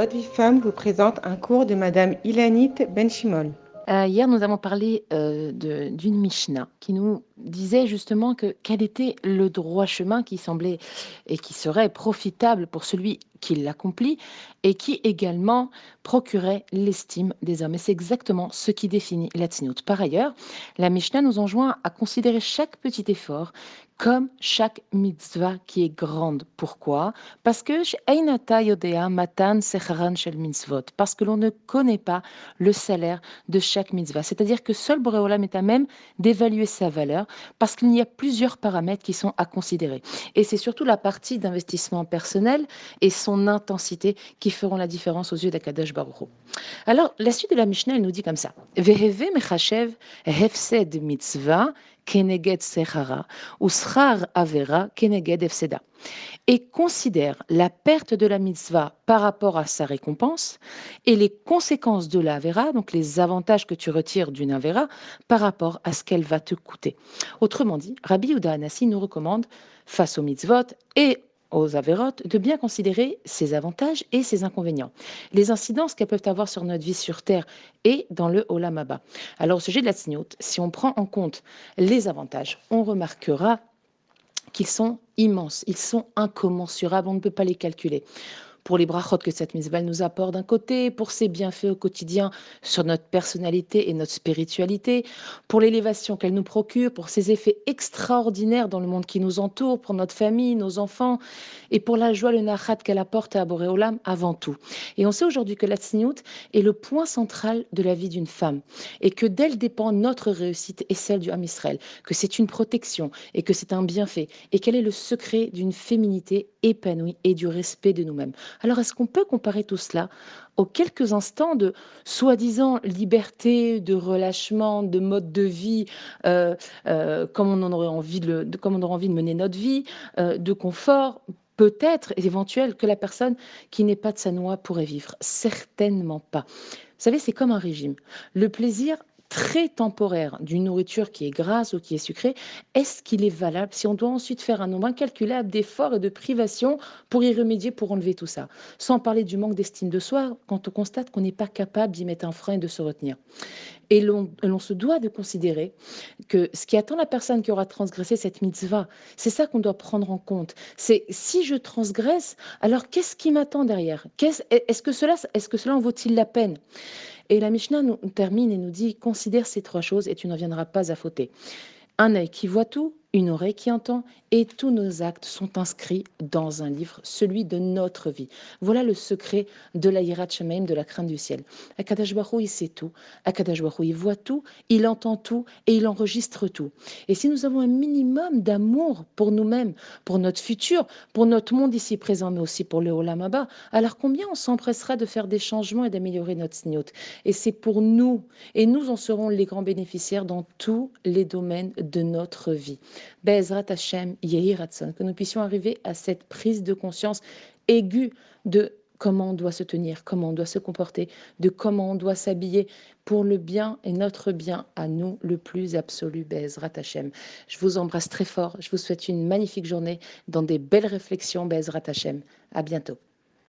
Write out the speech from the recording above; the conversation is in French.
Votre vie femme vous présente un cours de Madame Ilanit Benchimol. Euh, hier, nous avons parlé euh, d'une Mishnah qui nous disait justement que quel était le droit chemin qui semblait et qui serait profitable pour celui qui l'accomplit et qui également procurait l'estime des hommes. Et c'est exactement ce qui définit la tzniut. Par ailleurs, la Mishnah nous enjoint à considérer chaque petit effort comme chaque mitzvah qui est grande. Pourquoi? Parce que matan shel mitzvot. Parce que l'on ne connaît pas le salaire de chaque mitzvah. C'est-à-dire que seul Boréolam est à même d'évaluer sa valeur parce qu'il y a plusieurs paramètres qui sont à considérer. Et c'est surtout la partie d'investissement personnel et son intensité qui feront la différence aux yeux d'Akadash Baruch. Alors, la suite de la Mishnah, elle nous dit comme ça. Mechashev hefsed mitzvah keneged sechara ou avera keneged hefseda. Et considère la perte de la mitzvah par rapport à sa récompense et les conséquences de la avera, donc les avantages que tu retires d'une avera par rapport à ce qu'elle va te coûter. Autrement dit, Rabbi Yehuda Anassi nous recommande, face aux mitzvot et aux avérotes, de bien considérer ses avantages et ses inconvénients, les incidences qu'elles peuvent avoir sur notre vie sur Terre et dans le Olam Abba. Alors au sujet de la tzniut, si on prend en compte les avantages, on remarquera qu'ils sont immenses, ils sont incommensurables, on ne peut pas les calculer pour les brachot que cette mitzvah nous apporte d'un côté, pour ses bienfaits au quotidien sur notre personnalité et notre spiritualité, pour l'élévation qu'elle nous procure, pour ses effets extraordinaires dans le monde qui nous entoure, pour notre famille, nos enfants, et pour la joie, le nachat qu'elle apporte à Boréolam avant tout. Et on sait aujourd'hui que la tsniout est le point central de la vie d'une femme, et que d'elle dépend notre réussite et celle du Ham Israël, que c'est une protection et que c'est un bienfait, et quel est le secret d'une féminité épanouie et du respect de nous-mêmes. Alors, est-ce qu'on peut comparer tout cela aux quelques instants de soi-disant liberté, de relâchement, de mode de vie, euh, euh, comme, on en aurait envie de, comme on aurait envie de mener notre vie, euh, de confort Peut-être, éventuel, que la personne qui n'est pas de sa noix pourrait vivre? Certainement pas. Vous savez, c'est comme un régime. Le plaisir très temporaire d'une nourriture qui est grasse ou qui est sucrée, est-ce qu'il est valable si on doit ensuite faire un nombre incalculable d'efforts et de privations pour y remédier, pour enlever tout ça? Sans parler du manque d'estime de soi quand on constate qu'on n'est pas capable d'y mettre un frein et de se retenir. Et l'on se doit de considérer que ce qui attend la personne qui aura transgressé cette mitzvah, c'est ça qu'on doit prendre en compte. C'est si je transgresse, alors qu'est-ce qui m'attend derrière? Qu'est-ce- Est-ce que est-ce que cela en vaut-il la peine? Et la Mishnah nous termine et nous dit considère ces trois choses et tu n'en viendras pas à fauter. Un œil qui voit tout, une oreille qui entend, et tous nos actes sont inscrits dans un livre, celui de notre vie. Voilà le secret de la Yirat Shamaim, de la crainte du ciel. Akadash il sait tout. Akadash il voit tout, il entend tout et il enregistre tout. Et si nous avons un minimum d'amour pour nous-mêmes, pour notre futur, pour notre monde ici présent, mais aussi pour le Olam Abba, alors combien on s'empressera de faire des changements et d'améliorer notre sniout Et c'est pour nous, et nous en serons les grands bénéficiaires dans tous les domaines de notre vie. Bezrat Hashem, Yehi Ratson, que nous puissions arriver à cette prise de conscience aiguë de comment on doit se tenir, comment on doit se comporter, de comment on doit s'habiller pour le bien et notre bien à nous le plus absolu, Bezrat Hashem. Je vous embrasse très fort, je vous souhaite une magnifique journée dans des belles réflexions, Bezrat Hashem. À bientôt.